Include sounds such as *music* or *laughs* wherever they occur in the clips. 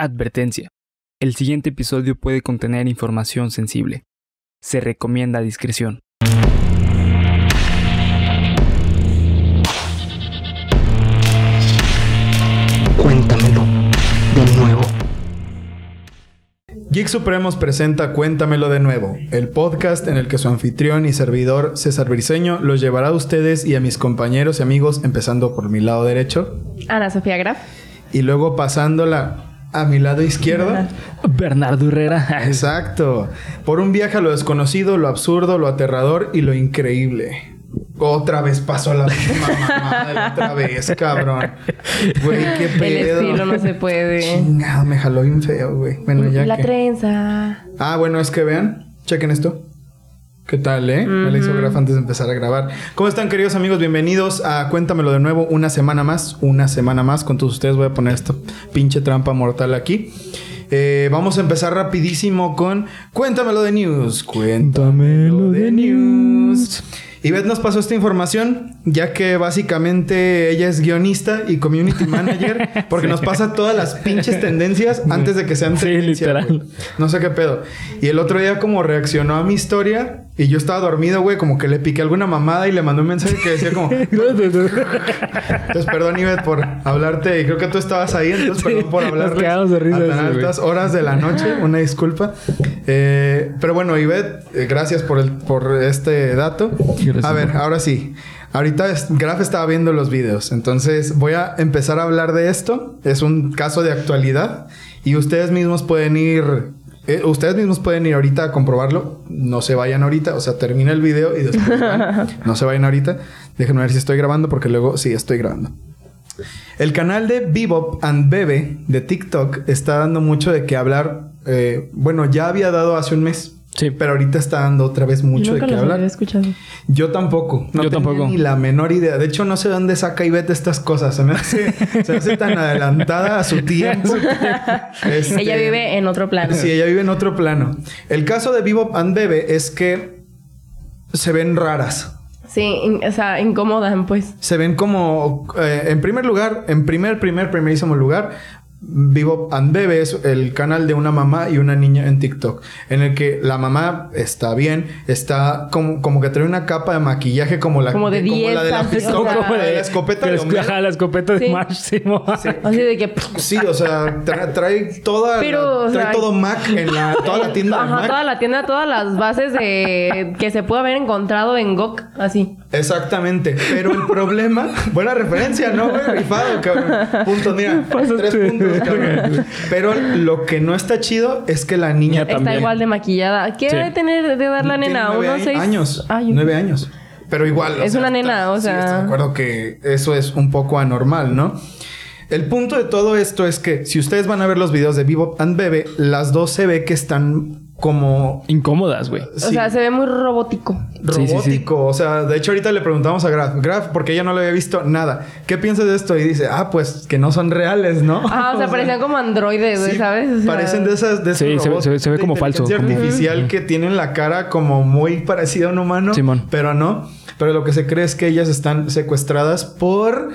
Advertencia. El siguiente episodio puede contener información sensible. Se recomienda discreción. Cuéntamelo de nuevo. Geek Supremos presenta Cuéntamelo de nuevo, el podcast en el que su anfitrión y servidor César Briseño los llevará a ustedes y a mis compañeros y amigos, empezando por mi lado derecho Ana Sofía Graf. y luego pasándola a mi lado izquierdo. Bernardo Herrera. *laughs* Exacto. Por un viaje a lo desconocido, lo absurdo, lo aterrador y lo increíble. Otra vez pasó la misma *laughs* mamada, otra vez, cabrón. Güey, qué El pedo. estilo no se puede. Chingado, me jaló bien feo, güey. Bueno, ya La que... trenza. Ah, bueno, es que vean, chequen esto. ¿Qué tal, eh? Me la hizo Graf antes de empezar a grabar. ¿Cómo están, queridos amigos? Bienvenidos a Cuéntamelo de nuevo, una semana más, una semana más. Con todos ustedes voy a poner esta pinche trampa mortal aquí. Eh, vamos a empezar rapidísimo con Cuéntamelo de News. Cuéntamelo de News. Ivette nos pasó esta información, ya que básicamente ella es guionista y community manager, *laughs* porque nos pasa todas las pinches tendencias antes de que sean Sí, tendencia, literal. No sé qué pedo. Y el otro día como reaccionó a mi historia y yo estaba dormido, güey, como que le piqué alguna mamada y le mandé un mensaje que decía como... *laughs* Entonces, perdón, Ivette, por hablarte. Y creo que tú estabas ahí, entonces perdón por hablar de risa a tan eso, güey. altas horas de la noche. Una disculpa. Eh, pero bueno, Ivette, eh, gracias por, el, por este dato. A ver, ahora sí. Ahorita es- Graf estaba viendo los videos, entonces voy a empezar a hablar de esto. Es un caso de actualidad y ustedes mismos pueden ir, eh, ustedes mismos pueden ir ahorita a comprobarlo. No se vayan ahorita, o sea, termina el video y después van. *laughs* no se vayan ahorita. Déjenme ver si estoy grabando porque luego sí estoy grabando. El canal de Bebop and Bebe de TikTok está dando mucho de qué hablar. Eh, bueno, ya había dado hace un mes. Sí. Pero ahorita está dando otra vez mucho Nunca de qué hablar. había escuchado. Yo tampoco. No Yo tenía tampoco. ni la menor idea. De hecho, no sé dónde saca Ivette estas cosas. Se me hace, *laughs* se me hace tan adelantada a su *laughs* tiempo. Este, Ella vive en otro plano. Sí, ella vive en otro plano. El caso de Bebop and Bebe es que se ven raras. Sí, in- o sea, incomodan, pues. Se ven como, eh, en primer lugar, en primer, primer, primerísimo lugar, Vivo and Bebe es el canal de una mamá y una niña en TikTok, en el que la mamá está bien, está como, como que trae una capa de maquillaje como la, Como de como la de la, pistola, o sea, como la de la escopeta de Homero. ajá, la escopeta de Sí. Máximo. *laughs* Así de que. Sí, o sea, tra- trae toda, Pero, trae sea, todo Mac en la, toda la tienda de Ajá, Mac. toda la tienda, todas las bases de que se puede haber encontrado en GOK, así. Exactamente, pero el problema, *laughs* buena referencia, ¿no? güey? Rifado, cabrón. Puntos, mira, tres puntos, *laughs* Pero lo que no está chido es que la niña Está También. igual de maquillada. ¿Qué Sí. debe tener de dar la tiene nena? nueve ¿Unos seis años, Ay, nueve años. Pero igual. Es una nena, o sí, sea. estoy de acuerdo que eso es un poco anormal, ¿no? El punto de todo esto es que si ustedes van a ver los videos de Bebop and Bebe, las dos se ve que están como Incómodas, güey. O sea, se ve muy robótico. Sí, sí, robótico. sí. O sea, de hecho, ahorita le preguntamos a Graf, Graf, porque ella no le había visto nada. ¿Qué piensas de esto? Y dice, ah, pues que no son reales, ¿no? Ah, *laughs* o sea, parecían como androides, güey, Sí, ¿sabes? O sea, parecen de esas de Sí, se ve- se ve- se ve de como falso, como- artificial que tienen la cara como muy parecida a un humano, Simón. pero no. Pero lo que se cree es que ellas están secuestradas por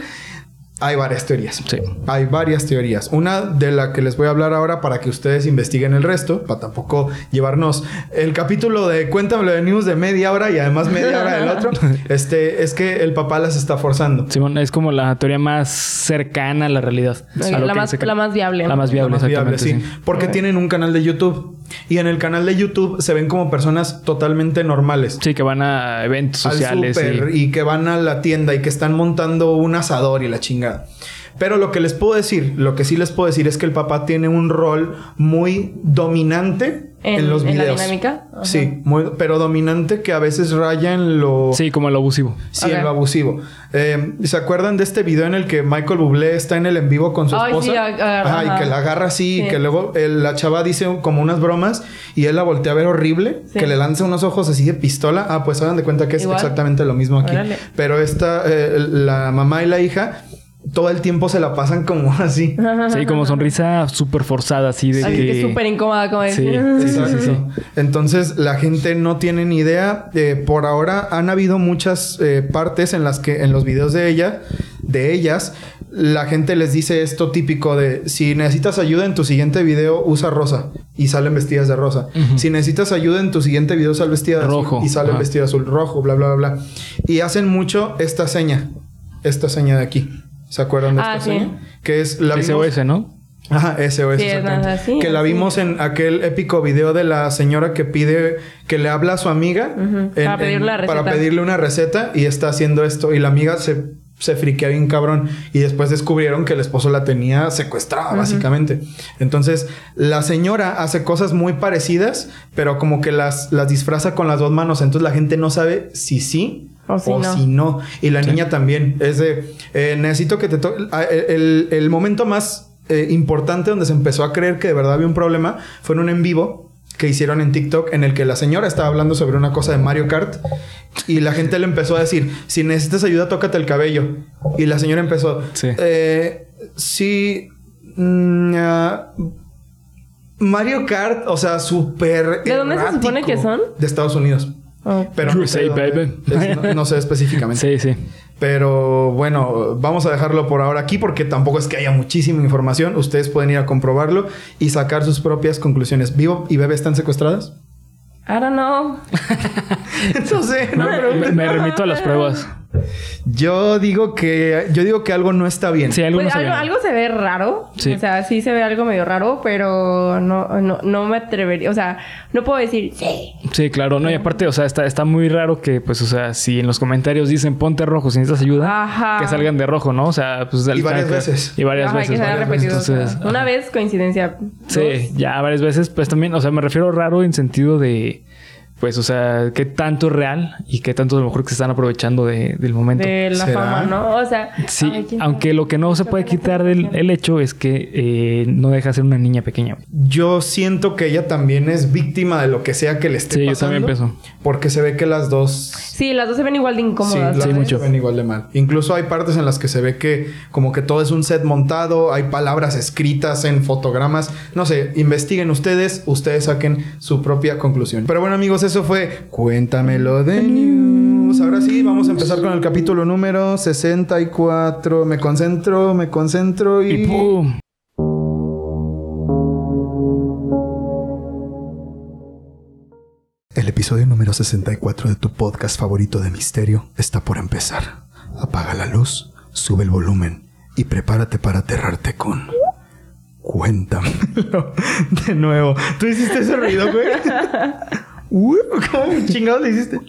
hay varias teorías. Sí. Hay varias teorías. Una de la que les voy a hablar ahora para que ustedes investiguen el resto, para tampoco llevarnos el capítulo de Cuéntamelo de News de media hora y además media hora del otro. *laughs* Este es que el papá las está forzando. Simón, es como la teoría más cercana a la realidad. Sí, A lo la que más- dice- la más viable. La más viable, Lo más viable, exactamente. sí. sí. Porque tienen un canal de YouTube. Y en el canal de YouTube se ven como personas totalmente normales. Sí, que van a eventos al sociales. y- y... que van a la tienda y que están montando un asador y la chingada. Pero lo que les puedo decir, lo que sí les puedo decir es que el papá tiene un rol muy dominante en, En- los en la videos. dinámica. Ajá. Sí, muy- pero dominante que a veces raya en lo... Sí, como lo abusivo. Sí, en lo abusivo. Eh, ¿Se acuerdan de este video en el que Michael Bublé está en el en vivo con su Ay, esposa? sí, agarra- Ajá, y que la agarra así y que luego el- la chava dice como unas bromas y él la voltea a ver horrible, Sí. que le lanza unos ojos así de pistola. Ah, pues hagan de cuenta que es Igual. exactamente lo mismo aquí. Órale. Pero esta, eh, la mamá y la hija, todo el tiempo se la pasan como *laughs* así. Sí, como sonrisa súper forzada, así de Así que... que súper incómoda, como de- Sí, sí, sí, sí. Entonces la gente no tiene ni idea. Eh, por ahora han habido muchas eh, partes en las que en los videos de ella, de ellas, la gente les dice esto típico de si necesitas ayuda en tu siguiente video, usa rosa y salen vestidas de rosa. Si necesitas ayuda en tu siguiente video, sal vestida de Rojo. azul y salen Ajá. vestida de azul, rojo, bla, bla, bla, bla. Y hacen mucho esta seña, esta seña de aquí. ¿Se acuerdan de Ah, esta sí. Que es la vimos- SOS, ¿no? Ajá, SOS. Sí, exactamente. así, que la vimos en aquel épico video de la señora que pide, que le habla a su amiga para pedirle una receta y está haciendo esto y la amiga se, se friquea bien cabrón y después descubrieron que el esposo la tenía secuestrada básicamente. Entonces la señora hace cosas muy parecidas pero como que las, las disfraza con las dos manos entonces la gente no sabe si sí O si no. si no. Y la niña también. Es de, eh, necesito que te toque. El, el momento más eh, importante donde se empezó a creer que de verdad había un problema fue en un en vivo que hicieron en TikTok en el que la señora estaba hablando sobre una cosa de Mario Kart y la gente le empezó a decir, si necesitas ayuda, tócate el cabello. Y la señora empezó, Sí. eh, sí, mm, ah, Mario Kart, o sea, súper... ¿De dónde se supone que son? De Estados Unidos. Oh. Pero no USA, sé, dónde. baby. Es- no, no sé específicamente. Sí, sí. Pero bueno, vamos a dejarlo por ahora aquí porque tampoco es que haya muchísima información. Ustedes pueden ir a comprobarlo y sacar sus propias conclusiones. ¿Vivo y Bebe están secuestradas? I don't know. *laughs* no sé, no me Me, pregunten. me remito a las pruebas. Yo digo que yo digo que algo no está bien. Sí, algo Pues no sabía. algo, algo se ve raro. Sí. O sea, sí se ve algo medio raro, pero no, no, no me atrevería. O sea, no puedo decir sí. Sí, claro, no, y aparte, o sea, está, está muy raro que, pues, o sea, si en los comentarios dicen ponte rojo si necesitas ayuda, Ajá. que salgan de rojo, ¿no? O sea, pues Y varias que- veces. Y varias Ajá, veces. que se varias veces. Entonces, Una vez, coincidencia. Sí, ya varias veces, pues también, o sea, me refiero raro en sentido de, pues, o sea, qué tanto es real y qué tanto a lo mejor que se están aprovechando de- del momento. De la ¿Será? fama, ¿no? O sea. Sí, aunque lo que no se puede quitar del el hecho es que eh, no deja de ser una niña pequeña. Yo siento que ella también es víctima de lo que sea que le esté Sí, yo pasando. también pienso. Porque se ve que las dos Sí, las dos se ven igual de incómodas. Sí, las Sí, dos mucho. se ven igual de mal. Incluso hay partes en las que se ve que como que todo es un set montado, hay palabras escritas en fotogramas. No sé, investiguen ustedes, ustedes saquen su propia conclusión. Pero bueno, amigos, eso fue Cuéntamelo de News. Ahora sí, vamos a empezar con el capítulo número 64. Me concentro, me concentro y... Y ¡pum! El episodio número 64 de tu podcast favorito de misterio está por empezar. Apaga la luz, sube el volumen y prepárate para aterrarte con... Cuéntamelo de nuevo. ¿Tú hiciste ese ruido, güey? *laughs* Uy, *laughs* ¿Cómo chingados le hiciste?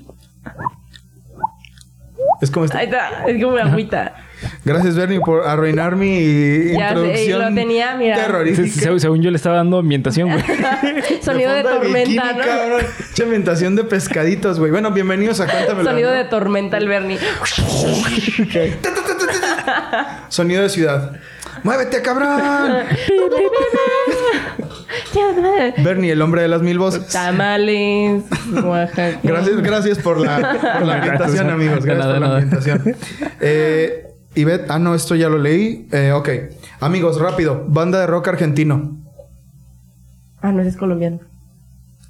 Es como este. Ahí está, es como una agüita. Gracias, Bernie, por arruinar mi Ya sé, introducción lo tenía, mira. Terrorífica. se- según yo le estaba dando ambientación, güey. *laughs* Sonido de fondo tormenta, bikini, ¿no? cabrón. Che, ambientación de pescaditos, güey. Bueno, bienvenidos a Cuéntamelo. *laughs* Sonido ¿no? de tormenta el Bernie. Sonido de ciudad. ¡Muévete, cabrón! *laughs* Bernie, el hombre de las mil voces. Tamales, Oaxaca. Gracias, gracias por la, por la ambientación, amigos. Gracias por la ambientación. Eh, Ivette, ah, no, esto ya lo leí. Eh, ok. Amigos, rápido. Banda de rock argentino. Ah, no, ese es colombiano.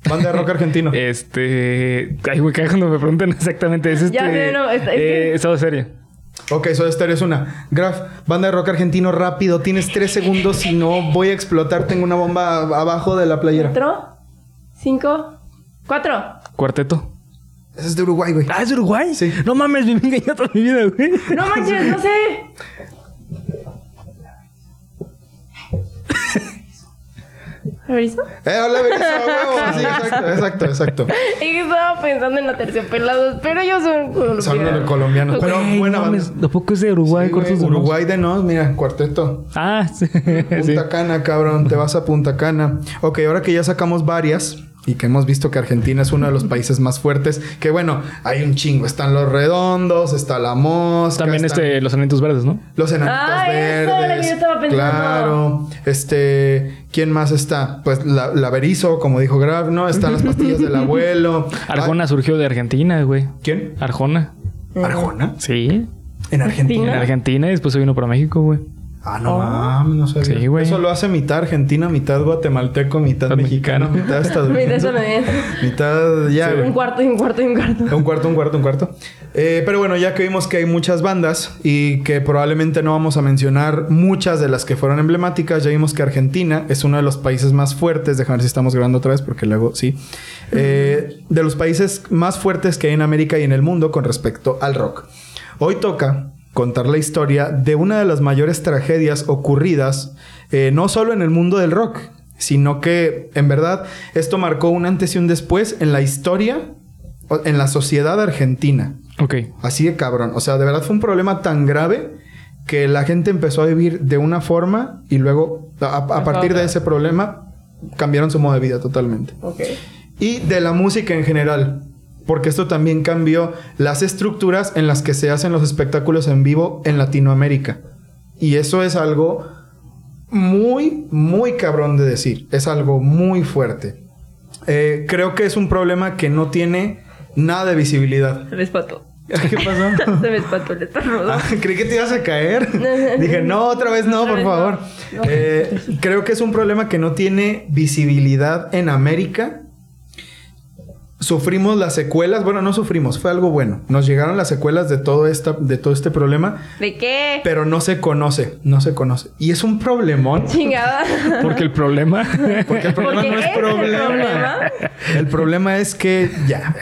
Banda de rock argentino. Este. Ay, güey, cuando me preguntan exactamente. Es este. *laughs* Ya sé, no, es- es que- eh, estado serio. Ok, Soda Stereo es una. Graf, banda de rock argentino, rápido. Tienes tres segundos. Si no, voy a explotar. Tengo una bomba abajo de la playera. ¿Cuatro? ¿Cinco? ¿Cuatro? Cuarteto. Ese es de Uruguay, güey. Ah, es de Uruguay. Sí. No mames, engañado *laughs* toda mi vida, güey. No manches, no sé. ¿Averizo? ¡Eh, hola, Berizo! *laughs* huevo! Sí, exacto, exacto, exacto. Es que estaba pensando en la terciopelados, pero ellos son colombianos. Son los colombianos. Pero Güey, buena no banda. mames, ¿A poco es de Uruguay? Sí, güey, Cortos de Nos? Uruguay de Nos, mira, cuarteto. Ah, sí. Punta sí. Cana, cabrón, te vas a Punta Cana. Ok, ahora que ya sacamos varias y que hemos visto que Argentina es uno de los países más fuertes, que bueno, hay un chingo. Están los redondos, está la mosca. También están este, los anitos verdes, ¿no? Los enanitos Ah, eso, lo que verdes. yo estaba pensando. Claro. Este, ¿quién más está? Pues la, la Berizo, como dijo Graf, ¿no? Están las pastillas del *laughs* abuelo. Arjona surgió de Argentina, güey. Ah, ¿Quién? Arjona. ¿Arjona? Sí. En Argentina. En Argentina y después se vino para México, güey. Ah, no mames, no sabía. Sí, güey. Eso lo hace mitad argentina, mitad guatemalteco, mitad mexicano, mexicano. mitad estadounidense. *laughs* mitad ya. Un güey. cuarto y un cuarto y un cuarto. Un cuarto, un cuarto, un cuarto. Eh, pero bueno, ya que vimos que hay muchas bandas y que probablemente no vamos a mencionar muchas de las que fueron emblemáticas, ya vimos que Argentina es uno de los países más fuertes. Déjame ver si estamos grabando otra vez porque luego sí. Eh, de los países más fuertes que hay en América y en el mundo con respecto al rock. Hoy toca contar la historia de una de las mayores tragedias ocurridas eh, no solo en el mundo del rock, sino que en verdad esto marcó un antes y un después en la historia, en la sociedad argentina. Ok. Así de cabrón. O sea, de verdad fue un problema tan grave que la gente empezó a vivir de una forma y luego, a, a partir de ese problema, cambiaron su modo de vida totalmente Ok. y de la música en general. Porque esto también cambió las estructuras en las que se hacen los espectáculos en vivo en Latinoamérica. Y eso es algo muy, muy cabrón de decir. Es algo muy fuerte. Eh, creo que es un problema que no tiene nada de visibilidad. Se me espató. *laughs* ¿Qué pasó? *laughs* Se me espató el estornudo. Ah, creí que te ibas a caer. *laughs* Dije, no, otra vez no, Otra por vez favor. no. No. Eh, creo que es un problema que no tiene visibilidad en América. Sufrimos las secuelas, bueno, no sufrimos, fue algo bueno. Nos llegaron las secuelas de todo, esta, de todo este problema, ¿De qué? pero no se conoce, no se conoce. Y es un problemón. Chingada. Porque el problema. Porque el problema Porque no es el problema. El problema es que ya.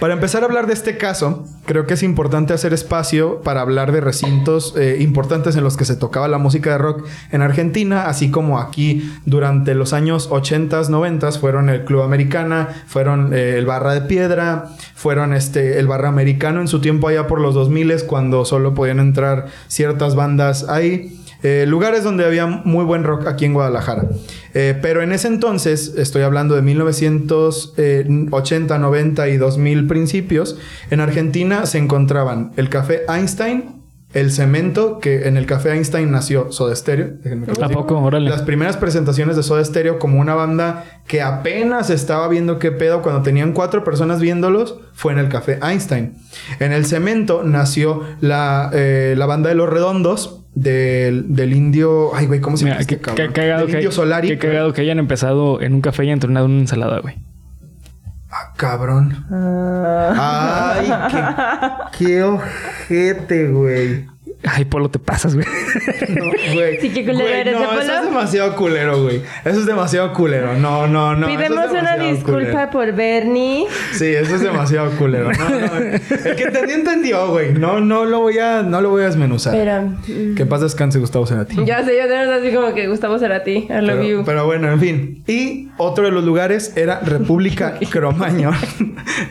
Para empezar a hablar de este caso, creo que es importante hacer espacio para hablar de recintos eh, importantes en los que se tocaba la música de rock en Argentina, así como aquí durante los años 80s, 90s fueron el Club Americana, fueron eh, el Barra de Piedra, fueron este el Barra Americano en su tiempo allá por los 2000 cuando solo podían entrar ciertas bandas ahí. Eh, lugares donde había muy buen rock aquí en Guadalajara. Eh, pero en ese entonces, estoy hablando de 1980, 90 y 2000 principios, en Argentina se encontraban el Café Einstein, el Cemento, que en el Café Einstein nació Soda Stereo. déjenme que les ¿A diga. poco? Órale. Las primeras presentaciones de Soda Stereo como una banda que apenas estaba viendo qué pedo cuando tenían cuatro personas viéndolos fue en el Café Einstein. En el Cemento nació la, eh, la banda de Los Redondos del, del indio... Ay, güey, ¿cómo se llama este qué, cagado que, indio Solari. qué cagado que hayan empezado en un café y entrenado en una ensalada, güey. Ah, cabrón. Ay, qué, qué ojete, güey. Ay, Polo, te pasas, güey. *laughs* No, güey. Sí, qué culero Güey, eres, no, ¿de eso es demasiado culero, güey. Eso es demasiado culero. No, no, no. eso es Pidemos una disculpa culero. por Bernie. Sí, eso es demasiado culero. No, no. El que entendió, entendió, güey. No, no lo voy a, no lo voy a desmenuzar. Pero... Que paz descanse Gustavo Cerati. Ya sé, yo de verdad así como que Gustavo Cerati. I love Pero, you. pero bueno, en fin. Y otro de los lugares era República *laughs* Cromañón.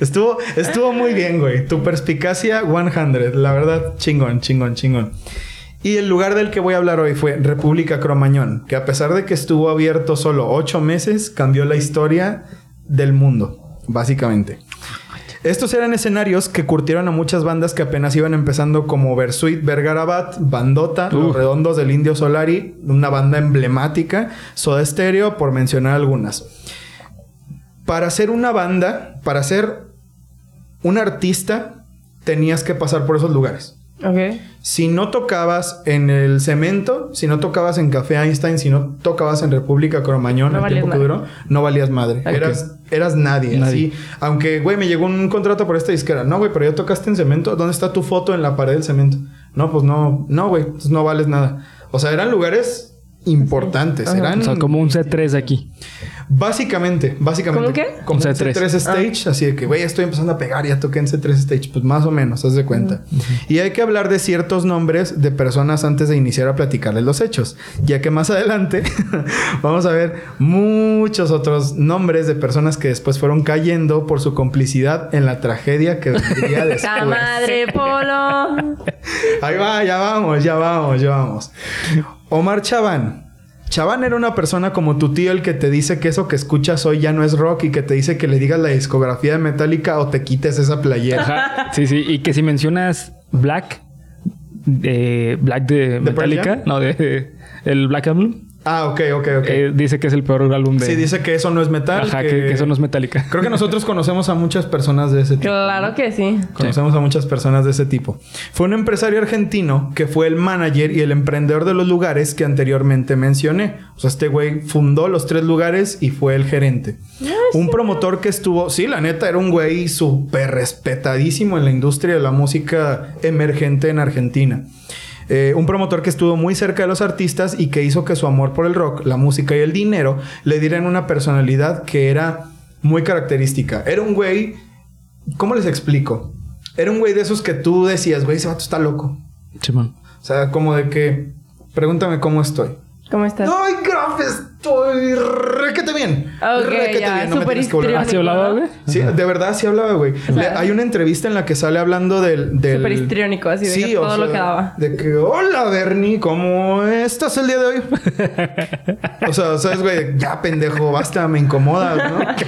estuvo, estuvo muy bien, güey. Tu perspicacia 100. La verdad, chingón, chingón, chingón. Y el lugar del que voy a hablar hoy fue República Cromañón, que a pesar de que estuvo abierto solo ocho meses, cambió la historia del mundo, básicamente. Estos eran escenarios que curtieron a muchas bandas que apenas iban empezando como Versuit, Vergarabat, Bandota, Uh. Los Redondos del Indio Solari, una banda emblemática, Soda Stereo, por mencionar algunas. Para ser una banda, para ser un artista, tenías que pasar por esos lugares. Ok. Si no tocabas en el cemento, si no tocabas en Café Einstein, si no tocabas en República Cromañón, No el valías tiempo que madre. duró, no valías madre. Eras, eras nadie, Nadie. así. Aunque, güey, me llegó un contrato por esta disquera. No, güey, pero ya tocaste en cemento. ¿Dónde está tu foto en la pared del cemento? No, pues no, no, güey, entonces no vales nada. O sea, eran lugares importantes. Ajá. Eran O sea, como un C3 aquí. Básicamente, básicamente. ¿Cómo qué? Como Un un C3. C3 stage, así de que, güey, estoy empezando a pegar, ya toqué en C3 stage, pues más o menos, haz de cuenta. Y hay que hablar de ciertos nombres de personas antes de iniciar a platicarles los hechos, ya que más adelante *laughs* vamos a ver muchos otros nombres de personas que después fueron cayendo por su complicidad en la tragedia que vendría *laughs* después. ¡Ta madre, Polo! *laughs* Ahí va, ya vamos, ya vamos, ya vamos. Omar Chaván. Chaván era una persona como tu tío el que te dice que eso que escuchas hoy ya no es rock y que te dice que le digas la discografía de Metallica o te quites esa playera. Ajá. Sí, sí. Y que si mencionas Black, eh, Black de Metallica, no, de, el Black Album, Ah, ok, ok, ok. Eh, dice que es el peor álbum de. sí, dice que eso no es metal. Ajá, que, que eso no es metálica. Creo que nosotros conocemos a muchas personas de ese tipo. Claro que sí. Conocemos a muchas personas de ese tipo. Fue un empresario argentino que fue el manager y el emprendedor de los lugares que anteriormente mencioné. O sea, este güey fundó los tres lugares y fue el gerente. un promotor que estuvo, sí, la neta, era un güey súper respetadísimo en la industria de la música emergente en Argentina. Eh, un promotor que estuvo muy cerca de los artistas y que hizo que su amor por el rock, la música y el dinero le dieran una personalidad que era muy característica. Era un güey, ¿cómo les explico? Era un güey de esos que tú decías, güey, ese vato está loco. Simón. O sea, como de que, pregúntame cómo estoy. ¿Cómo estás? ¡Ay, Graf! Estoy requete bien. Ok, requete ya, bien. No me tienes que volver ¿Así hablaba, güey? Sí, de verdad sí hablaba, güey. Hay una entrevista en la que sale hablando del... del... Súper histriónico, así de que o todo lo que daba. De que, hola, Bernie, ¿cómo estás el día de hoy? *laughs* o sea, ¿sabes, güey? Ya, pendejo, basta, me incomodas, ¿no? *laughs* Te-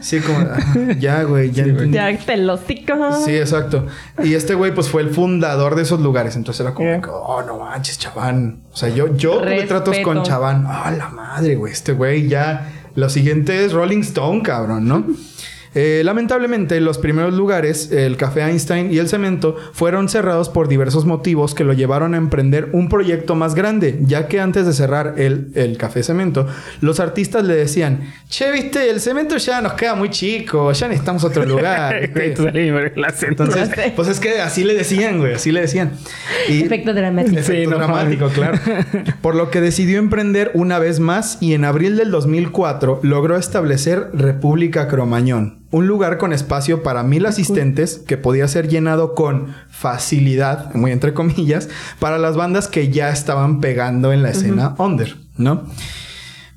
Sí, como, ah, ya, güey, ya entendí. Ya te lo. Sí, exacto. Y este güey, pues fue el fundador de esos lugares. Entonces era como, Yeah. que, oh, no manches, chaván. O sea, yo, yo tuve Respeto. tratos con chaván. Ah, la madre, güey. Este güey ya. Lo siguiente es Rolling Stone, cabrón, ¿no? Eh, lamentablemente, los primeros lugares, el Café Einstein y el Cemento, fueron cerrados por diversos motivos que lo llevaron a emprender un proyecto más grande, ya que antes de cerrar el, el Café Cemento, los artistas le decían, che, viste, el cemento ya nos queda muy chico, ya necesitamos otro lugar. *laughs* ¿viste?". Te sale bien el acento. Entonces, pues es que así le decían, güey, así le decían. Y Efecto dramático. efecto Sí, no dramático, claro. *laughs* Por lo que decidió emprender una vez más y en abril del 2004 logró establecer República Cromañón, un lugar con espacio para mil asistentes que podía ser llenado con facilidad, muy entre comillas, para las bandas que ya estaban pegando en la escena under, ¿no?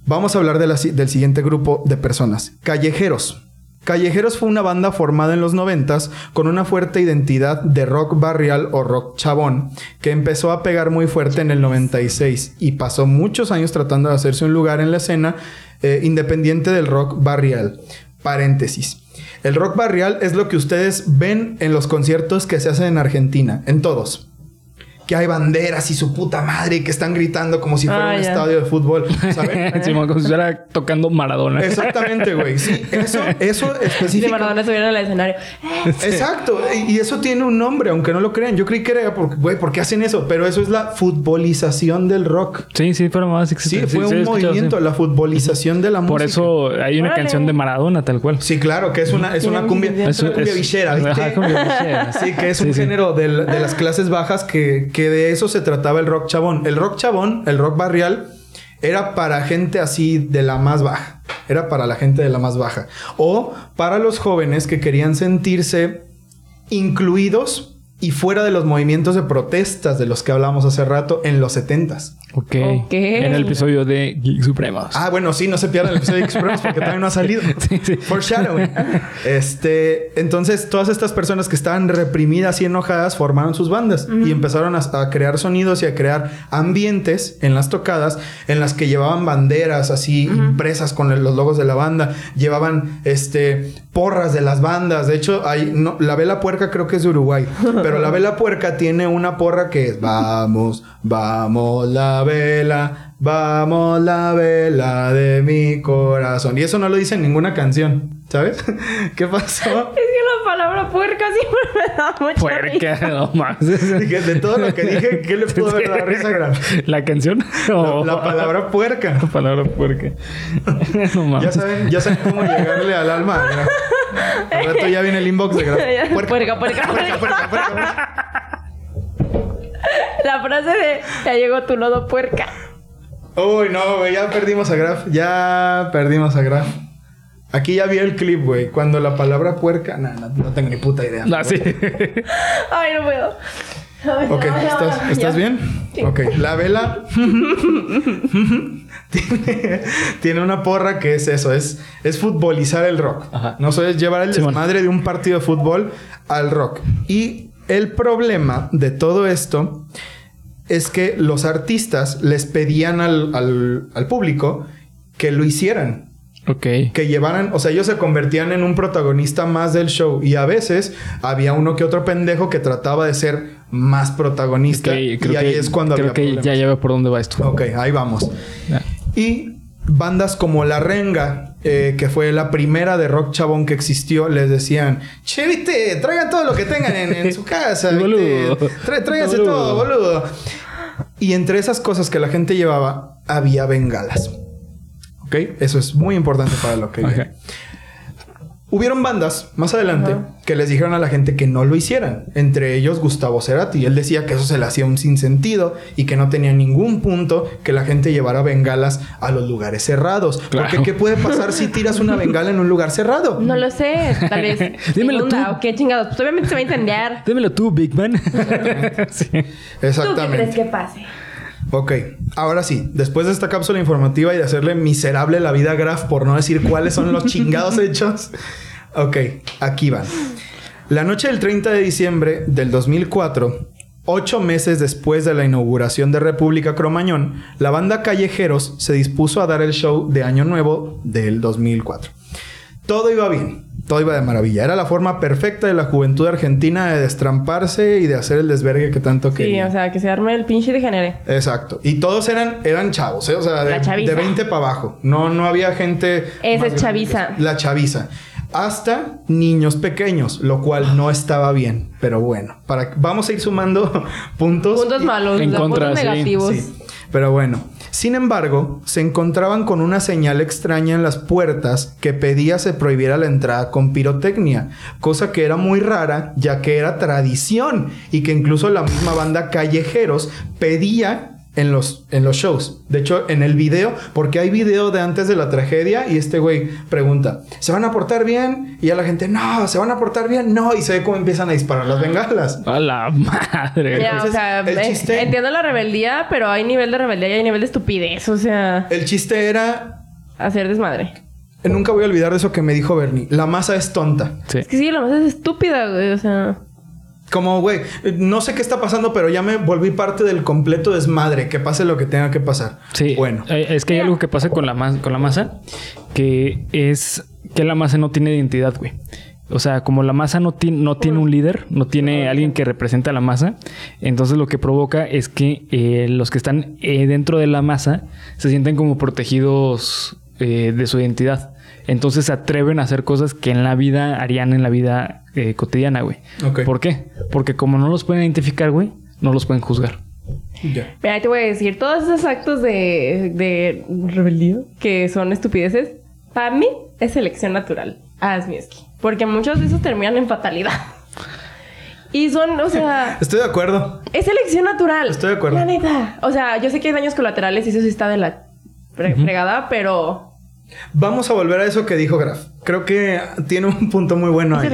Vamos a hablar de la si- del siguiente grupo de personas. Callejeros. Callejeros fue una banda formada en los noventas con una fuerte identidad de rock barrial o rock chabón que empezó a pegar muy fuerte en el 96 y pasó muchos años tratando de hacerse un lugar en la escena eh, independiente del rock barrial. Paréntesis. El rock barrial es lo que ustedes ven en los conciertos que se hacen en Argentina, en todos. Que hay banderas y su puta madre y que están gritando como si fuera Ah, un estadio de fútbol, ¿saben? *laughs* Simón, como si estuviera tocando Maradona. Exactamente, güey. Sí, eso, eso *laughs* De específico. Maradona subieron al escenario. Exacto. Y eso tiene un nombre, aunque no lo crean. Yo creí que era porque, güey, ¿por qué hacen eso? Pero eso es la futbolización del rock. Sí, sí, pero más Sí, existe. fue sí, un he escuchado, movimiento, sí. la futbolización de la música. Por eso hay una canción de Maradona, tal cual. Sí, claro, que es una, es una cumbia, es una cumbia es- villera, ¿viste? Ajá, cumbia villera. Sí, que es Sí, un sí. género de, las clases bajas que, que de eso se trataba el rock chabón. El rock chabón, el rock barrial, era para gente así de la más baja. Era para la gente de la más baja. O para los jóvenes que querían sentirse incluidos y fuera de los movimientos de protestas de los que hablamos hace rato en los setentas. Ok. Ok. En el episodio de Geek Supremos. Ah, bueno, sí, no se pierdan el episodio de Express porque también no ha *laughs* salido. Sí, sí. Foreshadowing. Este, entonces, todas estas personas que estaban reprimidas y enojadas formaron sus bandas y empezaron a, a crear sonidos y a crear ambientes en las tocadas en las que llevaban banderas así impresas con el- los logos de la banda, llevaban este porras de las bandas. De hecho, hay no, la vela puerca creo que es de Uruguay, pero *laughs* la vela puerca tiene una porra que es vamos, vamos la vela, vamos la vela de mi corazón. Y eso no lo dice en ninguna canción, ¿sabes? *laughs* ¿Qué pasó? La palabra puerca siempre *laughs* me da mucha Puerca, risa. no más. Dije, de todo lo que dije, ¿qué le pudo haber dado risa, Graf? ¿La canción? La, palabra puerca. La palabra puerca. *laughs* no mames. Ya saben, ya saben cómo llegarle al alma. a Graf. Al rato ya viene el inbox de Graf. *laughs* Puerca, puerca, puerca. puerca, puerca, puerca. La frase de ya llegó tu lodo puerca. Uy, no, güey, ya perdimos a Graf. Ya perdimos a Graf. Aquí ya vi el clip, güey. Cuando la palabra puerca. No, no, no tengo ni puta idea. Ah, sí. *laughs* Ay, no puedo. Ay, Ok, no, no, ¿estás, no, ¿estás bien? Sí. Ok, la vela *laughs* tiene, tiene una porra que es eso, es, es futbolizar el rock. Ajá. No sé, es llevar el Simón. desmadre de un partido de fútbol al rock. Y el problema de todo esto es que los artistas les pedían al, al- al público que lo hicieran ok. que llevaran, o sea, ellos se convertían en un protagonista más del show y a veces había uno que otro pendejo que trataba de ser más protagonista. Y ahí que, es cuando creo había que problemas. ya ya veo por dónde va esto. Ok, ahí vamos. Y bandas como La Renga, eh, que fue la primera de rock chabón que existió, les decían, che, viste, traigan todo lo que tengan en, en su *laughs* casa. Boludo. Tra- tráiganse Boludo. todo, boludo. Y entre esas cosas que la gente llevaba, había bengalas. ¿Ok? Eso es muy importante para lo que viene. Hubieron bandas más adelante que les dijeron a la gente que no lo hicieran. Entre ellos Gustavo Cerati. Él decía que eso se le hacía un sinsentido y que no tenía ningún punto que la gente llevara bengalas a los lugares cerrados. Claro. Porque ¿qué puede pasar si tiras una bengala en un lugar cerrado? No lo sé, tal vez. *laughs* Dímelo inunda, tú. o qué chingados. Pues obviamente se va a incendiar. Dímelo tú, Big Man. *laughs* sí. ¿Tú qué crees Exactamente. que pase? Ok, ahora sí, después de esta cápsula informativa y de hacerle miserable la vida a Graf por no decir cuáles son los *laughs* chingados hechos. Ok, aquí van. La noche del 30 de diciembre del 2004, ocho meses después de la inauguración de República Cromañón, la banda Callejeros se dispuso a dar el show de Año Nuevo del 2004. Todo iba bien, todo iba de maravilla. Era la forma perfecta de la juventud argentina de destramparse y de hacer el desvergue que tanto Sí, quería. o sea, que se arme el pinche de genere. Exacto. Y todos eran, eran chavos, ¿eh? O sea, de, de 20 para abajo. No, no había gente. Esa es chaviza. La chaviza. Hasta niños pequeños, lo cual no estaba bien. Pero bueno, para, vamos a ir sumando *laughs* puntos. Puntos y- malos, en contra, puntos sí. negativos. Sí, pero bueno. Sin embargo, se encontraban con una señal extraña en las puertas que pedía se prohibiera la entrada con pirotecnia, cosa que era muy rara ya que era tradición y que incluso la misma banda Callejeros pedía en los, en los shows. De hecho, en el video, porque hay video de antes de la tragedia y este güey pregunta, ¿se van a portar bien? Y a la gente, no, ¿se van a portar bien? No, y se ve cómo empiezan a disparar las bengalas. A la madre. Ya, o Entonces, sea, el eh, chiste- entiendo la rebeldía, pero hay nivel de rebeldía y hay nivel de estupidez. O sea, El chiste era hacer desmadre. Nunca voy a olvidar de eso que me dijo Bernie. La masa es tonta. Sí. Es que sí, lo más es estúpida, güey. O sea, Como, güey, no sé qué está pasando, pero ya me volví parte del completo desmadre. Que pase lo que tenga que pasar. Sí. Bueno. Eh, Es que hay algo que pasa con la, con la masa que es que la masa no tiene identidad, güey. O sea, como la masa no, tiene no tiene un líder, no tiene alguien que represente a la masa, entonces lo que provoca es que eh, los que están eh, dentro de la masa se sienten como protegidos eh, de su identidad. Entonces se atreven a hacer cosas que en la vida harían en la vida eh, cotidiana, güey. Ok. ¿Por qué? Porque como no los pueden identificar, güey, no los pueden juzgar. Ya. mira, ahí te voy a decir, todos esos actos de, de rebeldía que son estupideces, para mí es selección natural. Asmieski. Porque muchos de esos terminan en fatalidad. *laughs* Y son, o sea, Estoy de acuerdo. es selección natural. Estoy de acuerdo. La neta. O sea, yo sé que hay daños colaterales y eso sí está de la fre- fregada, pero Vamos a volver a eso que dijo Graf. Creo que tiene un punto muy bueno ahí.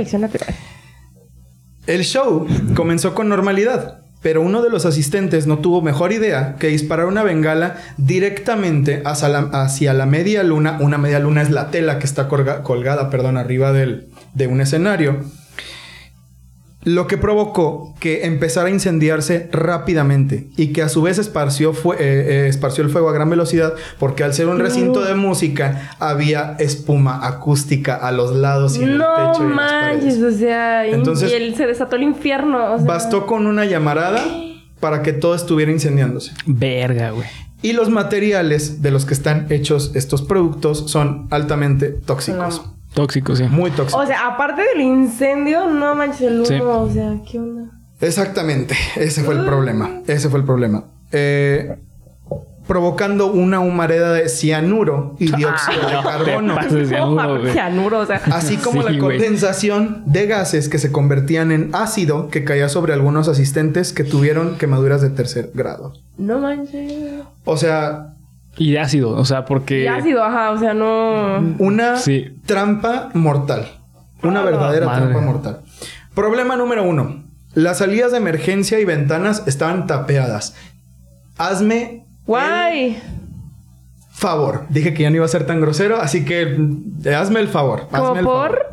El show comenzó con normalidad, pero uno de los asistentes no tuvo mejor idea que disparar una bengala directamente hacia la, hacia la media luna. Una media luna es la tela que está colga- colgada, perdón, arriba del, de un escenario. Lo que provocó que empezara a incendiarse rápidamente y que a su vez esparció, fue- eh, eh, esparció el fuego a gran velocidad porque al ser un recinto de música había espuma acústica a los lados y en el No techo y en las manches, o sea, y- Entonces- y él se desató el infierno. o sea. Bastó con una llamarada para que todo estuviera incendiándose. Verga, güey. Y los materiales de los que están hechos estos productos son altamente tóxicos. No. Tóxico, sí. Muy tóxicos. O sea, aparte del incendio, no manches el humo, Sí. o sea, ¿qué onda? Exactamente. Ese fue el problema. Ese fue el problema. Eh, provocando una humareda de cianuro y dióxido de carbono. pases. cianuro. Cianuro, o sea. Así como Sí, la condensación de gases que se convertían en ácido que caía sobre algunos asistentes que tuvieron quemaduras de tercer grado. No manches. O sea, Y de ácido, o sea, porque... Y ácido, ajá, o sea, no. Una Sí. trampa mortal. Una Ah, verdadera madre. trampa mortal. Problema número uno. Las salidas de emergencia y ventanas estaban tapeadas. Hazme Guay. favor. Dije que ya no iba a ser tan grosero, así que hazme el favor. Como hazme el por. favor.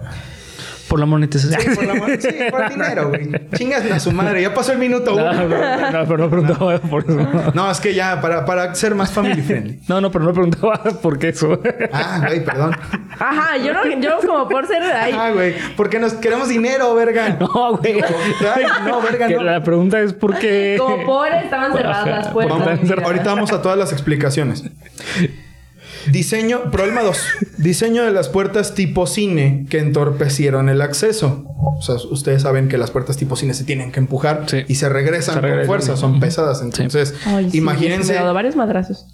Por la monetización. Sí, por, la mon- sí, *laughs* por el dinero, güey. Chingas a su madre. Ya pasó el minuto No, uno. no, no, pero no preguntaba por eso. No, es que ya, para, para ser más family friendly. No, no, pero no preguntaba por qué eso. Ah, güey, perdón. Ajá, yo no, yo como por ser ahí. Ah, güey. Porque nos queremos dinero, verga. *laughs* No, güey. Ay, no, verga, Que no. La pregunta es por qué. Como por estaban cerradas las puertas. Vamos, Puertas. ahorita vamos a todas las explicaciones. Diseño, problema 2. Diseño de las puertas tipo cine que entorpecieron el acceso. O sea, ustedes saben que las puertas tipo cine se tienen que empujar Sí. y se regresan, Se regresan. con fuerza, son pesadas. Entonces, Ay, sí, imagínense. Me he dado varios madrazos.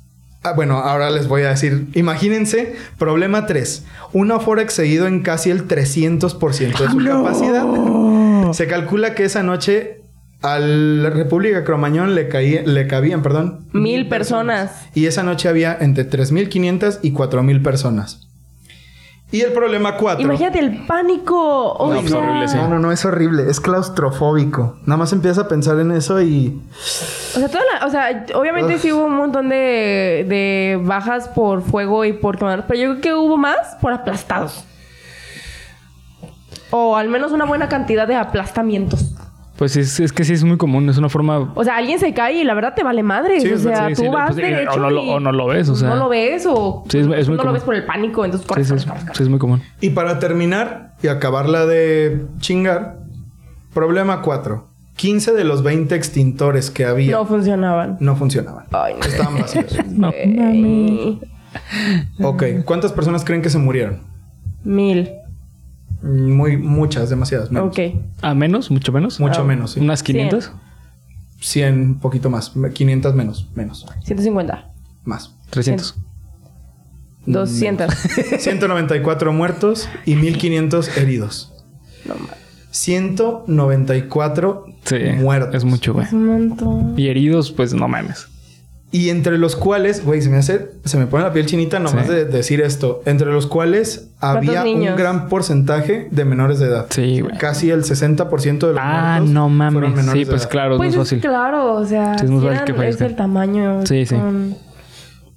Ah, bueno, ahora les voy a decir. Imagínense, problema 3. Un aforo excedido en casi el 300% de su capacidad. Se calcula que esa noche a la República Cromañón le, caía- le cabían, perdón, Mil personas. Y esa noche había entre 3.500 y 4.000 personas. Y el problema 4. Imagínate el pánico. O No, pues, sea, horrible, sí. No, no, no, es horrible. Es claustrofóbico. Nada más empieza a pensar en eso y... O sea, toda la- o sea, obviamente sí hubo un montón de, de bajas por fuego y por quemaduras, pero yo creo que hubo más por aplastados. O al menos una buena cantidad de aplastamientos. Pues es, es que sí es muy común. Es una forma. O sea, alguien se cae y la verdad te vale madre. Sí, o sea, sí, tú sí, vas pues, derecho o no lo- y o no lo ves, o sea. No lo ves o... Sí, es- es muy no lo ves por el pánico, entonces corres, sí, corres, es- corres, corres. sí, es muy común. Y para terminar y acabarla de chingar, problema 4. 15 de los 20 extintores que había No no, funcionaban. funcionaban. Ay, no. Estaban vacíos. *laughs* No. Ok, ¿cuántas personas creen que se murieron? Mil. Muy, muchas, demasiadas. Menos. Ok. ¿A menos? ¿Mucho menos? Mucho Ah. menos, sí. ¿Unas 500? 100, un poquito más. 500 menos, menos. 150. Más. 300. 200. 194 muertos y 1500 heridos. no mames. 194 Sí. muertos. Es mucho, güey. Es un montón. Y heridos, pues no mames. Y entre los cuales, güey, se me hace, se me pone la piel chinita nomás Sí. de decir esto. Entre los cuales había un gran porcentaje de menores de edad. Sí, güey. Casi el 60% de los Ah, no fueron mames. menores Sí, de pues edad. claro, Pues es fácil. claro, o sea, Sí, es fácil que el tamaño. Sí, sí.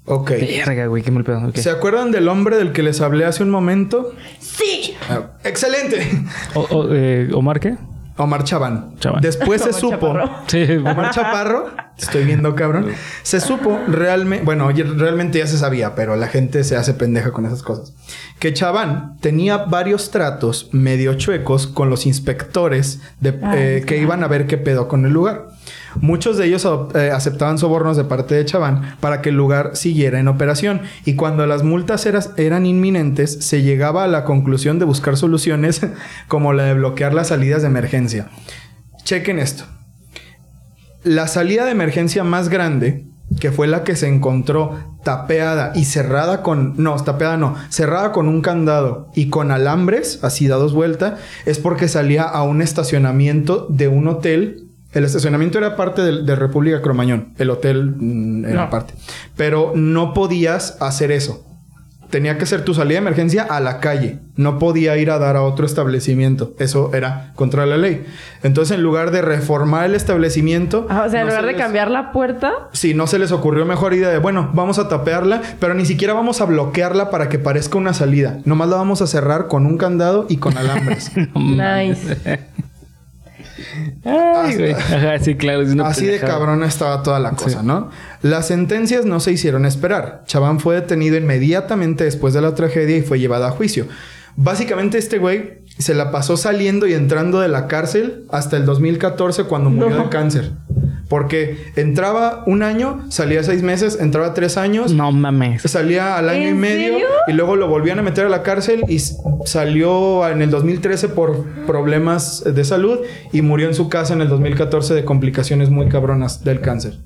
Ok. Verga, güey, qué mal pedo. Ok. ¿Se acuerdan del hombre del que les hablé hace un momento? ¡Sí! Ah, ¡Excelente! O, o, eh, ¿Omar qué? Omar Chaván. Chaván. Después *laughs* se Omar supo. Chaparro. Sí, Omar Chaparro, te estoy viendo cabrón, se supo realmente, bueno, realmente ya se sabía, pero la gente se hace pendeja con esas cosas, que Chaván tenía varios tratos medio chuecos con los inspectores de, eh, que iban a ver qué pedo con el lugar. Muchos de ellos eh, aceptaban sobornos de parte de Chaván para que el lugar siguiera en operación y cuando las multas eran inminentes se llegaba a la conclusión de buscar soluciones *laughs* como la de bloquear las salidas de emergencia. Chequen esto. La salida de emergencia más grande, que fue la que se encontró tapeada y cerrada con... No, tapeada no. Cerrada con un candado y con alambres, así dados vuelta, es porque salía a un estacionamiento de un hotel. El estacionamiento era parte del- de, República Cromañón. El hotel mm, era No. parte. Pero no podías hacer eso. Tenía que ser tu salida de emergencia a la calle. No podía ir a dar a otro establecimiento. Eso era contra la ley. Entonces, en lugar de reformar el establecimiento... Ah, o sea, en lugar se de les- cambiar la puerta, Sí, no se les ocurrió mejor idea de, bueno, vamos a tapearla, pero ni siquiera vamos a bloquearla para que parezca una salida. Nomás la vamos a cerrar con un candado y con alambres. *laughs* nice. *laughs* Ay, güey. Ajá, sí, claro. es una Así de cabrona estaba toda la cosa, Sí. ¿no? Las sentencias no se hicieron esperar. Chaván fue detenido inmediatamente después de la tragedia y fue llevado a juicio. Básicamente este güey se la pasó saliendo y entrando de la cárcel hasta el 2014 cuando murió No. de cáncer. Porque entraba un año, salía seis meses, entraba tres años, No mames. salía al año y ¿En medio serio? y luego lo volvían a meter a la cárcel y salió en el 2013 por problemas de salud y murió en su casa en el 2014 de complicaciones muy cabronas del cáncer.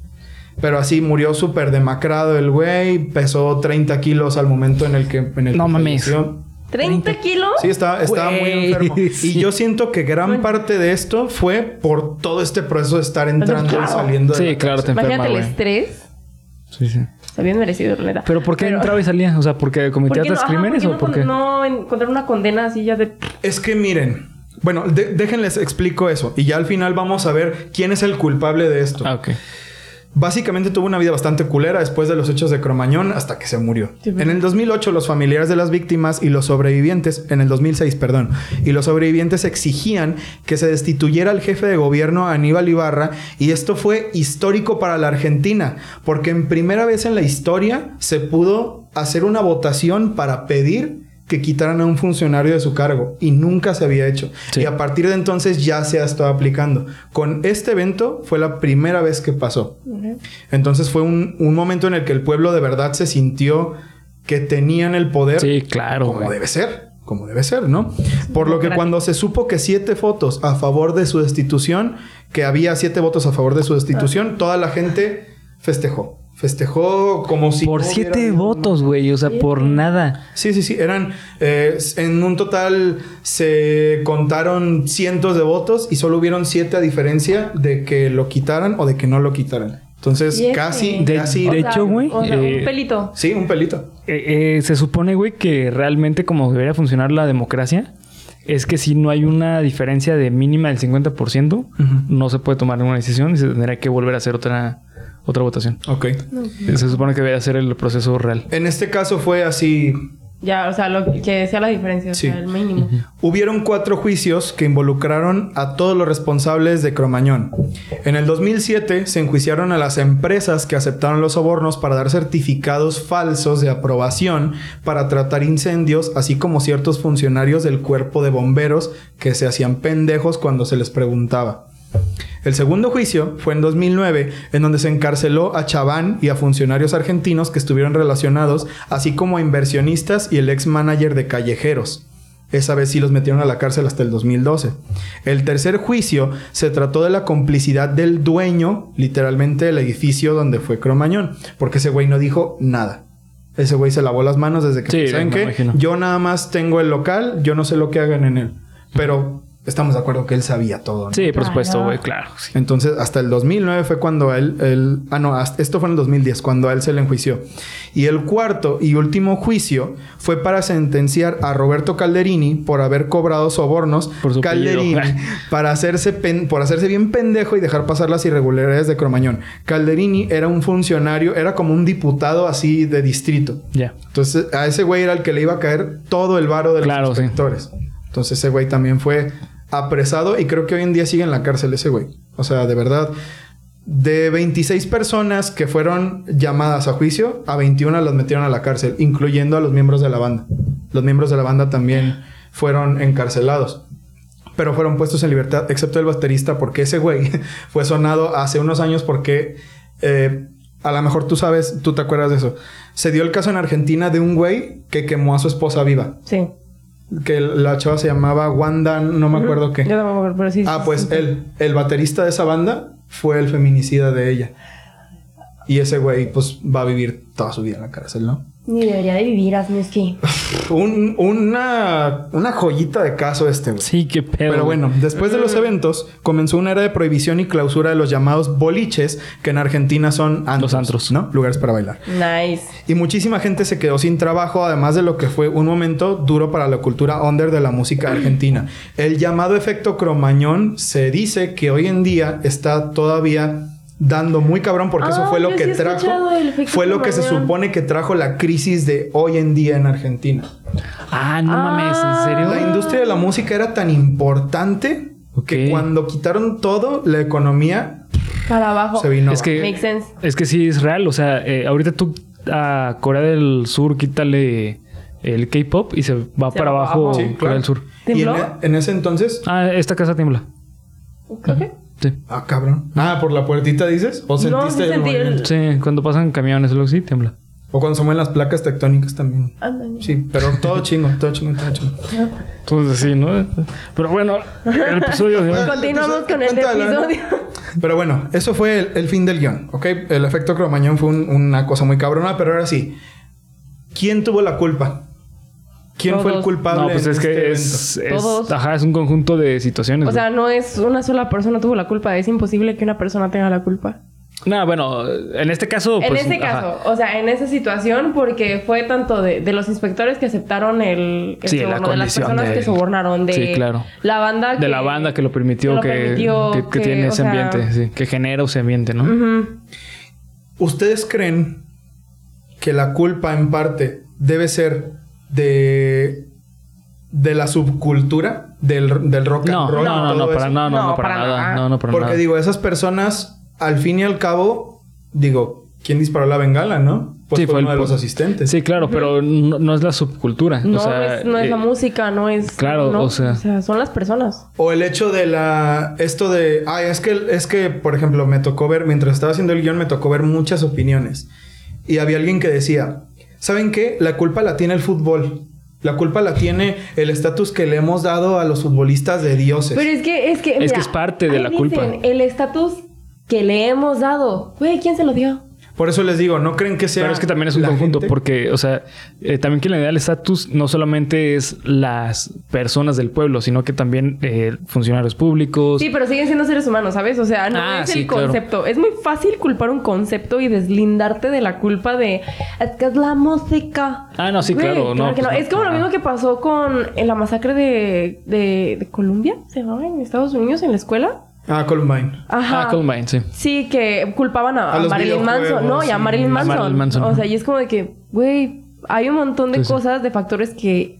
Pero así murió súper demacrado el güey, pesó 30 kilos al momento en el que... En el No que mames. falleció. ¿30 kilos? Sí, estaba, estaba muy enfermo. *laughs* Y sí. yo siento que gran parte de esto fue por todo este proceso de estar entrando y saliendo. de Sí, la claro, te Imagínate enferma, el güey. estrés. Sí, sí. Se habían merecido, la neta. ¿Pero por qué entraba y salía? O sea, ¿porque cometía ¿Por qué no, otros ajá, crímenes ¿por o por qué no, no encontrar una condena así ya de... Es que miren, bueno, de- déjenles explico eso y ya al final vamos a ver quién es el culpable de esto. Ah, ok. Básicamente tuvo una vida bastante culera después de los hechos de Cromañón hasta que se murió. Sí, en el 2008 los familiares de las víctimas y los sobrevivientes, en el 2006, perdón, y los sobrevivientes exigían que se destituyera al jefe de gobierno Aníbal Ibarra y esto fue histórico para la Argentina, porque en primera vez en la historia se pudo hacer una votación para pedir que quitaran a un funcionario de su cargo y nunca se había hecho. Sí. Y a partir de entonces ya se ha estado aplicando. Con este evento fue la primera vez que pasó. Entonces fue un, un momento en el que el pueblo de verdad se sintió que tenían el poder Sí, claro. como güey. debe ser. Como debe ser, ¿no? Por lo que cuando se supo que siete votos a favor de su destitución, que había siete votos a favor de su destitución, toda la gente festejó. Festejó como si... Por no siete votos, güey. O sea, por nada. Sí, sí, sí. Eran. eh, en un total se contaron cientos de votos y solo hubieron siete a diferencia de que lo quitaran o de que no lo quitaran. Entonces, casi, De- casi. de hecho, güey, O sea, eh, un pelito. Sí, un pelito. Eh, eh, se supone, güey, que realmente como debería funcionar la democracia es que si no hay una diferencia de mínima del 50%, no se puede tomar ninguna decisión y se tendrá que volver a hacer otra, otra votación. Ok. Se supone que debería ser el proceso real. En este caso fue así. Ya, o sea, lo que decía la diferencia, Sí. o sea, el mínimo. Hubieron cuatro juicios que involucraron a todos los responsables de Cromañón. En el 2007 se enjuiciaron a las empresas que aceptaron los sobornos para dar certificados falsos de aprobación para tratar incendios, así como ciertos funcionarios del cuerpo de bomberos que se hacían pendejos cuando se les preguntaba. El segundo juicio fue en 2009, en donde se encarceló a Chaván y a funcionarios argentinos que estuvieron relacionados, así como a inversionistas y el ex manager de Callejeros. Esa vez sí los metieron a la cárcel hasta el 2012. El tercer juicio se trató de la complicidad del dueño, literalmente, del edificio donde fue Cromañón, porque ese güey no dijo nada. Ese güey se lavó las manos desde que... Sí, ¿Saben me qué? imagino. Yo nada más tengo el local, yo no sé lo que hagan en él. Pero estamos de acuerdo que él sabía todo. ¿no? Sí, por supuesto, güey, claro. sí. Entonces, hasta el 2009 fue cuando él, él- ah, no, hasta- esto fue en el 2010, cuando a él se le enjuició. Y el cuarto y último juicio fue para sentenciar a Roberto Calderini por haber cobrado sobornos. Por su Calderini, *laughs* para hacerse, pen- por hacerse bien pendejo y dejar pasar las irregularidades de Cromañón. Calderini era un funcionario, era como un diputado así de distrito. Ya. Entonces, a ese güey era el que le iba a caer todo el varo de los Claro, sí. Entonces, ese güey también fue apresado y creo que hoy en día sigue en la cárcel ese güey. O sea, de verdad, de 26 personas que fueron llamadas a juicio, a 21 las metieron a la cárcel, incluyendo a los miembros de la banda. Los miembros de la banda también fueron encarcelados. Pero fueron puestos en libertad, excepto el baterista, porque ese güey *laughs* fue sonado hace unos años porque... eh, a lo mejor tú sabes, tú te acuerdas de eso. Se dio el caso en Argentina de un güey que quemó a su esposa viva. Sí. Que la chava se llamaba Wanda, no me acuerdo qué. Yo no me acuerdo, pero sí. Ah, sí, pues sí. él, el baterista de esa banda, fue el feminicida de ella. Y ese güey, pues, va a vivir toda su vida en la cárcel, ¿no? Ni debería de vivir, Asmiski. *laughs* Un- una, una joyita de caso este, güey. Sí, qué pedo. Pero bueno, después de los eventos, comenzó una era de prohibición y clausura de los llamados boliches, que en Argentina son antros, Los antros. ¿no? Lugares para bailar. Nice. Y muchísima gente se quedó sin trabajo, además de lo que fue un momento duro para la cultura under de la música argentina. El llamado efecto cromañón se dice que hoy en día está todavía dando muy cabrón porque eso Ah, fue lo yo que sí trajo fue lo que se supone que trajo la crisis de hoy en día en Argentina. Ah, no Ah. mames, ¿en serio? La industria de la música era tan importante que cuando quitaron todo, la economía Para abajo. se vino. Es que, Makes sense. es que sí es real. O sea, eh, ahorita tú a Corea del Sur quítale el K-pop y se va Se para va abajo abajo. Sí, Corea claro. del Sur. Y en, ¿Tembló? en ese entonces, Ah, esta casa tiembla. Creo que. Sí. ah, cabrón. Ah, por la puertita dices, o No, sentiste sí el sentí el- movimiento? Sí, cuando pasan camiones algo así, tiembla. O cuando se mueven las placas tectónicas también. Ándale. Sí, pero todo chingo, todo chingo, todo chingo. Entonces sí, ¿no? Pero bueno, el episodio de hoy. Continuamos con el Cuéntalo, ¿no? episodio. Pero bueno, eso fue el, el fin del guion, ¿ok? El efecto cromañón fue un- una cosa muy cabrona, pero ahora sí. ¿Quién tuvo la culpa? ¿Quién fue el culpable? No, pues en es que este es, es- Todos. Ajá, es un conjunto de situaciones. O sea, no es una sola persona tuvo la culpa. Es imposible que una persona tenga la culpa. no, bueno, en este caso. en pues, ese ajá. caso, o sea, en esa situación, porque fue tanto de, de los inspectores que aceptaron el, el Sí, la soborno, de las personas de- que sobornaron, de Sí, claro. la banda que, De la banda que lo permitió, que lo permitió, que- que que, tiene ese sea- ambiente, sí, que genera ese ambiente, ¿no? ¿Ustedes creen que la culpa en parte debe ser de, de la subcultura del, del rock No, and roll? no, no, no, para, no, no, No, no, para, para nada. nada. No, no, para Porque nada. digo, esas personas, al fin y al cabo, digo, ¿quién disparó la bengala, no? Pues Sí, fue, fue el uno de los asistentes. Sí, claro, pero no, no es la subcultura. No, o sea, es, no es eh, la música, no es... claro, no, o sea- son las personas. O el hecho de la... Esto de... Ay, es que, es que, por ejemplo, me tocó ver... Mientras estaba haciendo el guion, me tocó ver muchas opiniones. Y había alguien que decía... ¿Saben qué? La culpa la tiene el fútbol. La culpa la tiene el estatus que le hemos dado a los futbolistas de dioses. Pero es que, es que... Es que es parte de la culpa. El estatus que le hemos dado. Güey, ¿quién se lo dio? Por eso les digo, ¿no creen que sea... Pero es que también es un conjunto, gente? porque, o sea, eh, también quien le da el estatus no solamente es las personas del pueblo, sino que también eh, funcionarios públicos. Sí, pero siguen siendo seres humanos, ¿sabes? O sea, no Ah, es sí, el claro. concepto. Es muy fácil culpar un concepto y deslindarte de la culpa de... Es que es la música. Ah, no, sí, Güey, claro, no, que pues no. Es como lo mismo que pasó con en la masacre de, de, de Colombia, ¿se llamaba? En Estados Unidos, en la escuela. Ah, Columbine. Ajá. Ah, Columbine, sí. Sí, que culpaban a, A a los Marilyn Manson, ¿no? Y a Marilyn a Manson. Marilyn Manson, O sea, y es como de que, güey, hay un montón de Sí, sí. cosas, de factores que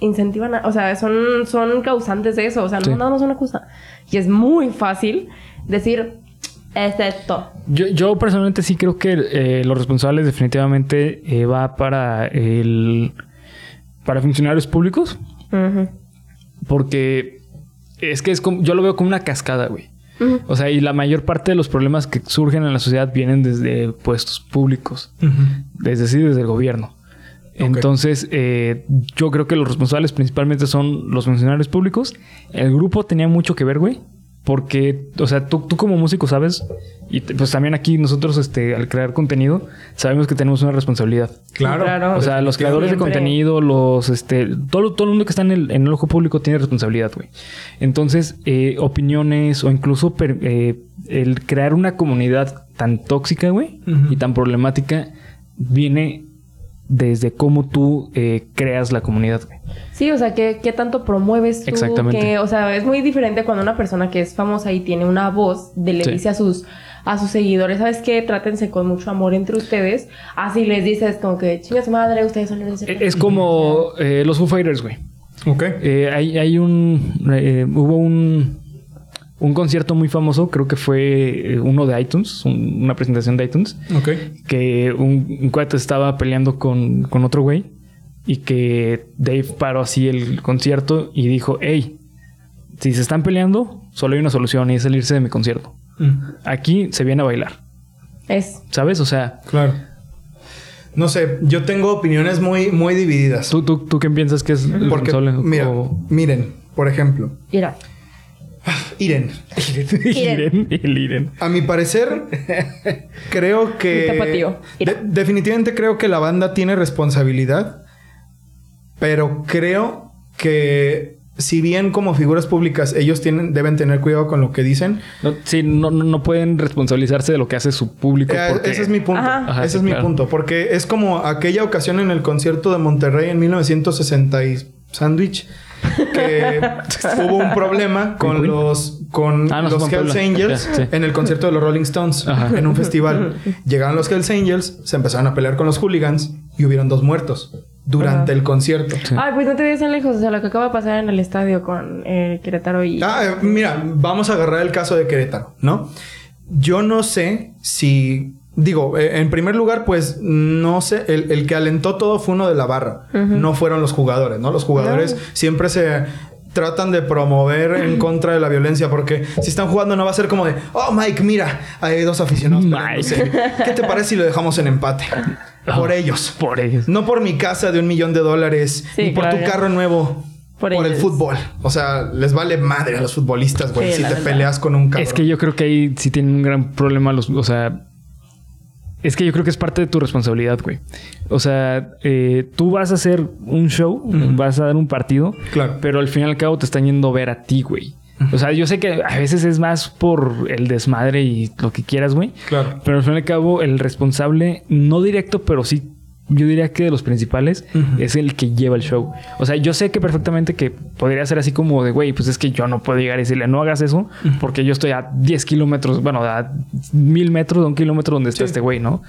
incentivan a, o sea, son, son causantes de eso. O sea, no Sí. nada más una cosa. Y es muy fácil decir, es esto. Yo, yo personalmente sí creo que eh, los responsables definitivamente eh, va para el para funcionarios públicos, Ujú. porque es que es como, yo lo veo como una cascada, güey. O sea, y la mayor parte de los problemas que surgen en la sociedad vienen desde puestos públicos, desde sí, desde el gobierno. Entonces, eh, yo creo que los responsables principalmente son los funcionarios públicos. El grupo tenía mucho que ver, güey. Porque, o sea, tú, tú como músico sabes, y te- pues también aquí nosotros, este, al crear contenido, sabemos que tenemos una responsabilidad. Claro. Claro. O sea, los creadores de contenido, los, este, todo, todo el mundo que está en el, en el ojo público tiene responsabilidad, güey. Entonces, eh, opiniones o incluso per- eh, el crear una comunidad tan tóxica, güey, y tan problemática, viene desde cómo tú eh, creas la comunidad, güey. Sí, o sea, ¿qué, qué tanto promueves tú? Exactamente. Que, o sea, es muy diferente cuando una persona que es famosa y tiene una voz de le Sí. dice a sus a sus seguidores, ¿sabes qué? Trátense con mucho amor entre ustedes. Así les dices como que, chinga su madre, ustedes son los Es como eh, los Foo Fighters, güey. Ok. Eh, hay, hay un. eh, hubo un. Un concierto muy famoso, creo que fue uno de iTunes, un- una presentación de iTunes, Ok. que un, un cuate estaba peleando con, con otro güey y que Dave paró así el concierto y dijo, hey, si se están peleando, solo hay una solución y es salirse de mi concierto. Mm, Aquí se viene a bailar, Es. ¿sabes? O sea, Claro. No sé, yo tengo opiniones muy, muy divididas. ¿tú, tú, tú qué piensas que es el Porque, responsable? mira, O- miren, por ejemplo, Mira. Iren. Iren, *laughs* el Iren. A mi parecer, creo que. tapatío. Mira. de- definitivamente creo que la banda tiene responsabilidad. Pero creo que si bien como figuras públicas ellos tienen, deben tener cuidado con lo que dicen. No, sí, no, no pueden responsabilizarse de lo que hace su público. Eh, porque- ese es mi punto. Ajá. Ajá, ese sí, es mi punto. Porque es como aquella ocasión en el concierto de Monterrey en 1960 y sándwich. Que *laughs* hubo un problema con los con Ah, no, los Hells Puebla. Angels sí. en el concierto de los Rolling Stones Ajá. en un festival. *laughs* Llegaron los Hells Angels, se empezaron a pelear con los hooligans y hubieron dos muertos durante Ajá. el concierto. Sí. Ay, pues no te vayas tan lejos. O sea, lo que acaba de pasar en el estadio con eh, Querétaro y... Ah, eh, mira, vamos a agarrar el caso de Querétaro, ¿no? Yo no sé si. Digo, eh, en primer lugar, pues no sé, el, el que alentó todo fue uno de la barra, no fueron los jugadores, ¿no? Los jugadores No. siempre se tratan de promover en *clears throat* contra de la violencia porque si están jugando no va a ser como de, oh Mike, mira, hay dos aficionados. Mike. ¿Qué te parece si lo dejamos en empate? Por Ah, ellos. Por ellos. No por mi casa de un millón de dólares, Sí, ni por claro, tu carro nuevo, por, Por el fútbol. O sea, les vale madre a los futbolistas, güey, Sí, si te verdad. peleas con un cabrón. Es que yo creo que ahí sí tienen un gran problema los, o sea, es que yo creo que es parte de tu responsabilidad, güey. O sea, eh, tú vas a hacer un show, vas a dar un partido, Claro. pero al fin y al cabo te están yendo a ver a ti, güey. O sea, yo sé que a veces es más por el desmadre y lo que quieras, güey. Claro. Pero al fin y al cabo, el responsable, no directo, pero sí yo diría que de los principales es el que lleva el show. O sea, yo sé que perfectamente que podría ser así como de, güey, pues es que yo no puedo llegar y decirle, no hagas eso, porque yo estoy a 10 kilómetros, bueno, a mil metros de un kilómetro donde está Sí. este güey, ¿no?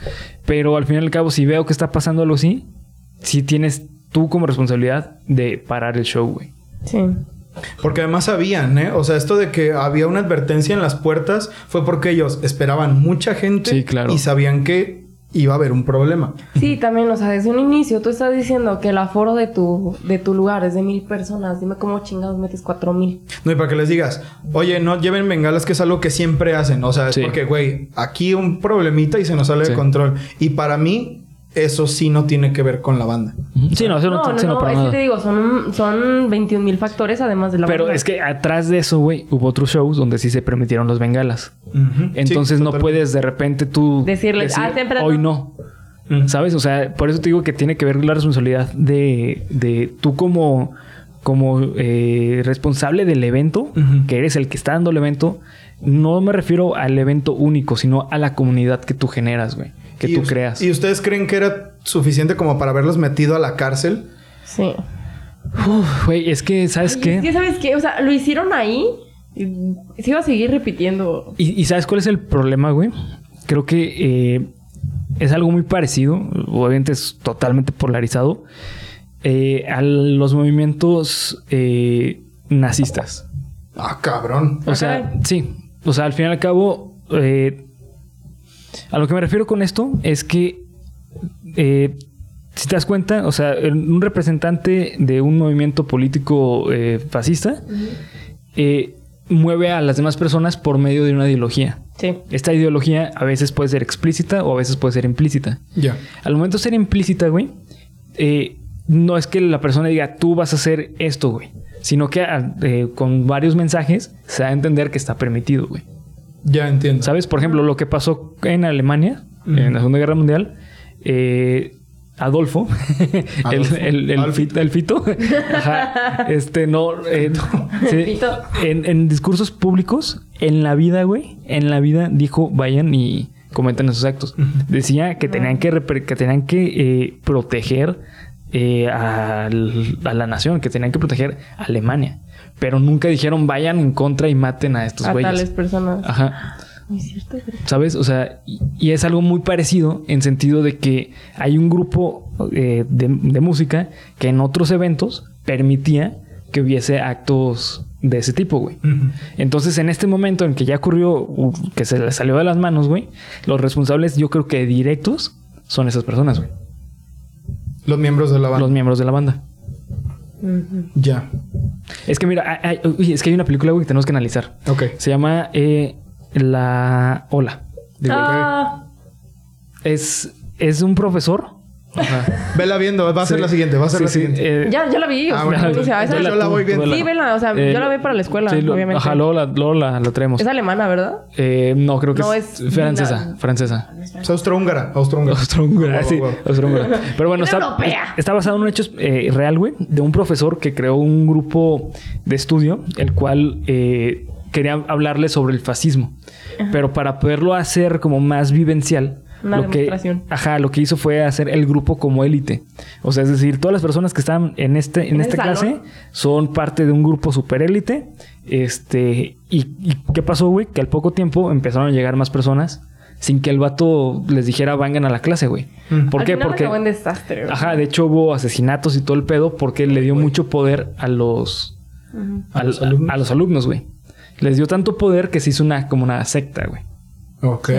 Pero al fin y al cabo, si veo que está pasando algo así, sí tienes tú como responsabilidad de parar el show, güey. Sí. Porque además sabían, ¿eh? O sea, esto de que había una advertencia en las puertas fue porque ellos esperaban mucha gente Sí, claro. y sabían que iba a haber un problema. Sí, también, o sea, desde un inicio tú estás diciendo que el aforo de tu, de tu lugar es de mil personas. Dime cómo chingados metes cuatro mil. No, y para que les digas, oye, no lleven bengalas, que es algo que siempre hacen. O sea, es Sí. porque, güey, aquí un problemita y se nos sale Sí. de control. Y para mí, eso sí no tiene que ver con la banda. Sí, no, eso no, No, no, sí, no, no, es que te digo, son, son 21 mil factores además de la Pero banda. es que atrás de eso, güey, hubo otros shows donde sí se permitieron los bengalas. Entonces Sí, no puedes de repente tú Decirles, decir, "Ah, temprano". hoy no. ¿Sabes? O sea, por eso te digo que tiene que ver la responsabilidad de, de tú como, como eh, responsable del evento, que eres el que está dando el evento. No me refiero al evento único, sino a la comunidad que tú generas, güey. Que ¿Y tú creas. ¿Y ustedes creen que era suficiente como para haberlos metido a la cárcel? Sí. Uf, Güey, es que, ¿sabes Ay, qué? Es que, ¿sabes qué? O sea, lo hicieron ahí y se iba a seguir repitiendo. ¿Y, y sabes cuál es el problema, güey? Creo que eh, es algo muy parecido, obviamente es totalmente polarizado, eh, a los movimientos eh, nazistas. Ah, cabrón. O sea, sí. O sea, al fin y al cabo, eh, a lo que me refiero con esto es que, eh, si te das cuenta, o sea, un representante de un movimiento político eh, fascista eh, mueve a las demás personas por medio de una ideología. Sí. Esta ideología a veces puede ser explícita o a veces puede ser implícita. Ya. Al momento de ser implícita, güey, eh, no es que la persona diga tú vas a hacer esto, güey, sino que ah, eh, con varios mensajes se da a entender que está permitido, güey. Ya entiendo. ¿Sabes? Por ejemplo, lo que pasó en Alemania, en la Segunda Guerra Mundial, eh, Adolfo, *laughs* el, Adolfo. el, el, fito, *laughs* ajá, este no, eh, no, *laughs* sí, Fito. en, en discursos públicos, en la vida, güey, en la vida dijo, vayan y cometen esos actos. Decía que tenían que, que, tenían que eh, proteger eh, a la nación, que tenían que proteger a Alemania. Pero nunca dijeron vayan en contra y maten a estos a güeyes. tales personas. Ajá. Muy cierto, güey. ¿Sabes? O sea, y, y es algo muy parecido en sentido de que hay un grupo eh, de, de música que en otros eventos permitía que hubiese actos de ese tipo, güey. Entonces, en este momento en que ya ocurrió, que se le salió de las manos, güey, los responsables, yo creo que directos son esas personas, güey. Los miembros de la banda. Los miembros de la banda. Ya. Es que mira, hay- hay- uy, es que hay una película, güey, que tenemos que analizar. Ok. Se llama eh, La Ola. Digo, Ah, es, es un profesor. Vela viendo, va a ser Sí. la siguiente, va a ser Sí, la sí, siguiente. eh, ya, ya la vi. O Ah, sea, bueno, o sea, esa- yo la voy viendo. Sí, vela. O sea, Eh, yo la vi para la escuela, sí, lo- obviamente. Ajá, luego la, luego la, la traemos. Es alemana, ¿verdad? Eh, no, creo que No, es, es- francesa. no. Francesa. Es austrohúngara, austrohúngara. Austrohúngara, sí, austrohúngara. Pero bueno, Es está, está basado en un hecho eh, real, güey, de un profesor que creó un grupo de estudio, el cual eh, quería hablarle sobre el fascismo. Pero para poderlo hacer como más vivencial, Una lo que, ajá, lo que hizo fue hacer el grupo como élite. O sea, es decir, todas las personas que están en este, en En esta clase son parte de un grupo super élite. Este, y, y ¿qué pasó, güey? Que al poco tiempo empezaron a llegar más personas sin que el vato les dijera vengan a la clase, güey. Mm. ¿Por Al qué? final Porque acabó en desastre. güey. Ajá, de hecho hubo asesinatos y todo el pedo porque le dio mucho poder a los a, ¿A los alumnos? a los alumnos, güey. Les dio tanto poder que se hizo una como una secta, güey. Ok.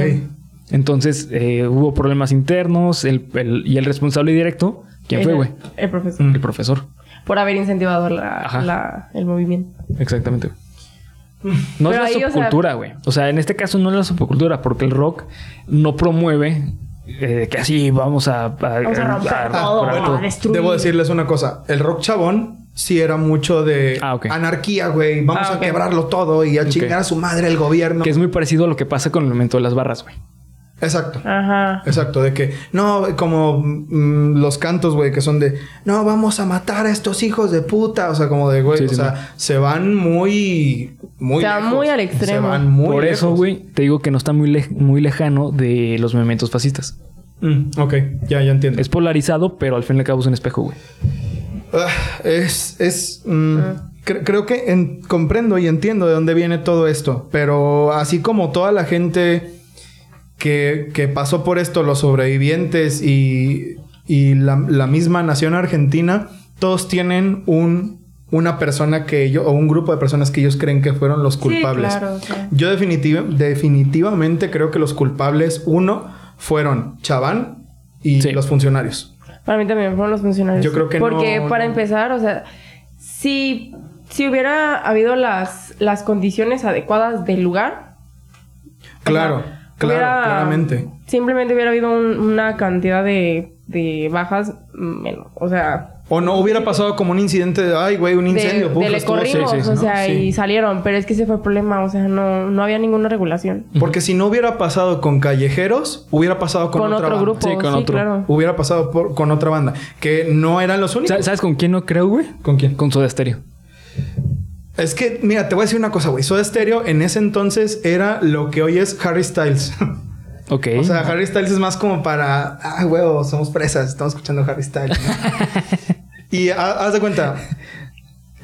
Entonces eh, hubo problemas internos el- el- y el responsable directo, ¿quién fue, El- güey? El profesor. El profesor. Por haber incentivado la, el movimiento. Exactamente. No Pero es la subcultura, güey. O, sea, en este caso no es la subcultura porque el rock no promueve eh, que así vamos a... Vamos a todo, a- bueno, a destruir. Debo decirles una cosa. El rock chabón sí era mucho de Ah, anarquía, güey. Vamos Ah, a quebrarlo todo y a chingar a su madre el gobierno. Que es muy parecido a lo que pasa con el elemento de las barras, güey. Exacto. Ajá. Exacto, de que no, como mm, los cantos, güey, que son de no, vamos a matar a estos hijos de puta. O sea, como de güey, Sí, o sí, sea, se van muy, muy. Se van lejos. muy al extremo. Se van muy Por eso, güey, te digo que no está muy, lej- muy lejano de los movimientos fascistas. Mm, ok, ya, ya entiendo. Es polarizado, pero al fin y al cabo es un espejo, güey. Ah, es. es mm, cre- creo que en- comprendo y entiendo de dónde viene todo esto. Pero así como toda la gente que, que pasó por esto, los sobrevivientes y, y la, la misma nación argentina, todos tienen un, una persona que ellos, o un grupo de personas que ellos creen que fueron los culpables. Sí, claro, claro. Yo definitiv- definitivamente creo que los culpables, uno, fueron Chaván y Sí. los funcionarios. Para mí también fueron los funcionarios. Yo creo que Porque no- para no. empezar, o sea, si, si hubiera habido las, las condiciones adecuadas del lugar. o Claro, sea, claro, hubiera- claramente. Simplemente hubiera habido un- una cantidad de, de bajas menos. O sea, O no hubiera pasado como un incidente de, ay, güey, un de, incendio. puf, de le corrimos, sí, sí, o ¿no? sea, Sí. y salieron. Pero es que ese fue el problema. O sea, no, no había ninguna regulación. Porque si no hubiera pasado con callejeros, hubiera pasado con, Con, otra otro banda. grupo. Sí, Sí, con otro. claro. Hubiera pasado por- con otra banda. Que no eran los únicos. Sa- ¿Sabes con quién no creo, güey? ¿Con quién? Con Soda Stereo. Es que, mira, te voy a decir una cosa, güey. Soda Stereo en ese entonces era lo que hoy es Harry Styles. *laughs* Ok. o sea, Harry Styles es más como para, ah, huevo, somos fresas, estamos escuchando Harry Styles. ¿no? *laughs* y ha- haz de cuenta,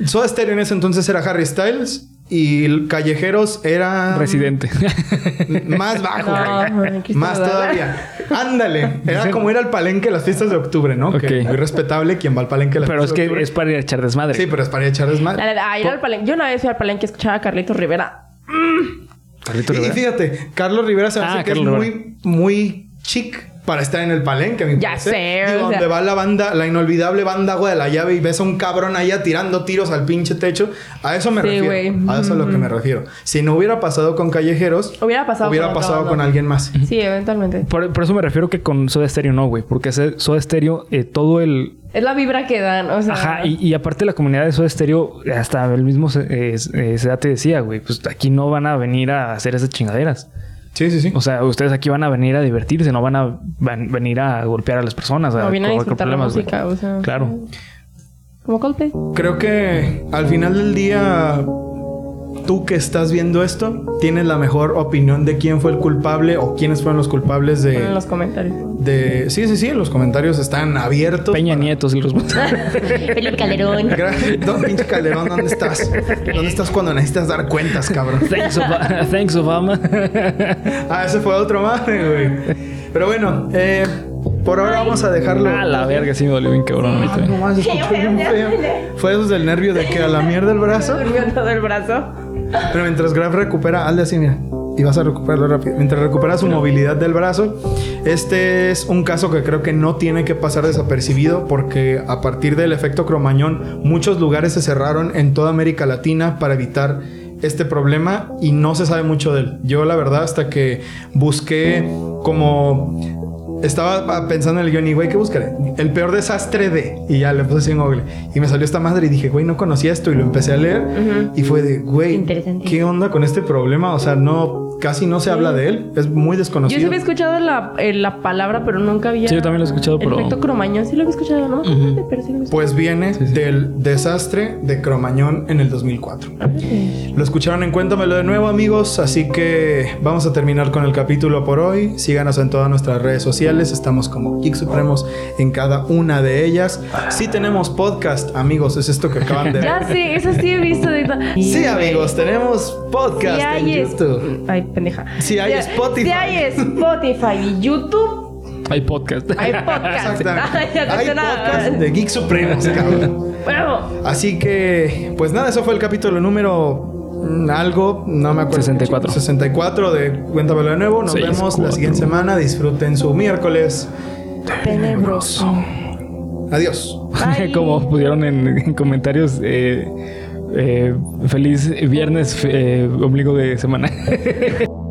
Soda Stereo en ese entonces era Harry Styles y Callejeros era Residente. *laughs* más bajo, No, Más todavía. Ándale. Era como ir al palenque a las fiestas de octubre, ¿no? Que Ok. muy respetable quien va al palenque a las pero es fiestas que de octubre. es para ir a echar desmadre. Sí, pero es para ir a echar desmadre. A ir al palenque. Yo una vez fui al palenque a escuchar a Carlitos Rivera. Carlito Y, y Rivera. fíjate, Carlos Rivera se me Ah, hace que Carlos es Rivera. muy, muy chic para estar en el palenque, a mi Ya sé, Digo, o sea- donde va la banda, la inolvidable banda Agua de la Llave y ves a un cabrón allá tirando tiros al pinche techo. A eso me Sí, refiero. güey. A eso es a lo que me refiero. Si no hubiera pasado con Callejeros, Hubiera pasado hubiera con pasado alguien más. Sí, eventualmente. Por, por eso me refiero que con Soda Stereo no, güey. Porque Soda Stereo, eh, todo el... Es la vibra que dan, o sea. Ajá, y, y aparte la comunidad de Soda Stereo, hasta el mismo eh, eh, te decía, güey, pues aquí no van a venir a hacer esas chingaderas. Sí, sí, sí. O sea, ustedes aquí van a venir a divertirse, no van a van- venir a golpear a las personas, a no vienen a disfrutar la problemas, güey. música, o sea. Claro. Como Coldplay. Creo que al final del día, tú que estás viendo esto, tienes la mor opinión de quién fue el culpable o quiénes fueron los culpables Ponen en de... los comentarios. de... Sí, sí, sí, los comentarios están abiertos. Peña para- Nieto, sí los *laughs* Felipe Calderón. Gra- Don pinche Calderón, ¿dónde estás? ¿Dónde estás cuando necesitas dar cuentas, cabrón? Thanks, Obama. Thanks, Obama. Ah, ese fue otro madre, güey. Pero bueno, eh, por ahora vamos a dejarlo. a la verga, sí me dolió bien cabrón ahorita. Ah, no más, se escuchó bien feo. Fue esos del nervio de que a la mierda el brazo. *laughs* Durmió todo el brazo. Pero mientras Graf recupera, hazle así, mira. Y vas a recuperarlo rápido. Mientras recupera su movilidad del brazo, este es un caso que creo que no tiene que pasar desapercibido porque a partir del efecto cromañón, muchos lugares se cerraron en toda América Latina para evitar este problema y no se sabe mucho de él. Yo la verdad hasta que busqué como estaba pensando en el guion y, güey, ¿qué buscaré? El peor desastre de... Y ya le puse así en Google. Y me salió esta madre y dije, güey, no conocía esto. Y lo empecé a leer. Y fue de, güey. ¿qué onda con este problema? O sea, no... Casi no se habla de él. Es muy Yo desconocido. sí había escuchado la, eh, la palabra, pero nunca había. Sí, yo también lo he escuchado, El pero- efecto cromañón sí lo había escuchado, ¿no? Pero sí lo había escuchado. Pues viene del desastre de Cromañón en el 2004. Lo escucharon en Cuéntamelo de nuevo, amigos. Así que vamos a terminar con el capítulo por hoy. Síganos en todas nuestras redes sociales. Estamos como Geek Supremos en cada una de ellas. Sí tenemos podcast, amigos. Es esto que acaban de *laughs* ver. Ya sí, eso sí he visto. ahorita. Sí, amigos, tenemos podcast Sí hay en es- YouTube. Ay, pendeja. Sí hay Spotify. Sí hay Spotify y YouTube. Hay podcast. Hay podcast. Exactamente. *laughs* Hay de Geek Supremos, cabrón. Bueno, Así que, pues nada, eso fue el capítulo número mm, algo, no me acuerdo. 64. 64 de Cuéntamelo de nuevo. Nos vemos 64. la siguiente semana. Disfruten su miércoles. tenebroso. Adiós. Bye. *laughs* Como pusieron en, en comentarios, eh, eh, feliz viernes, eh, ombligo de semana. *laughs*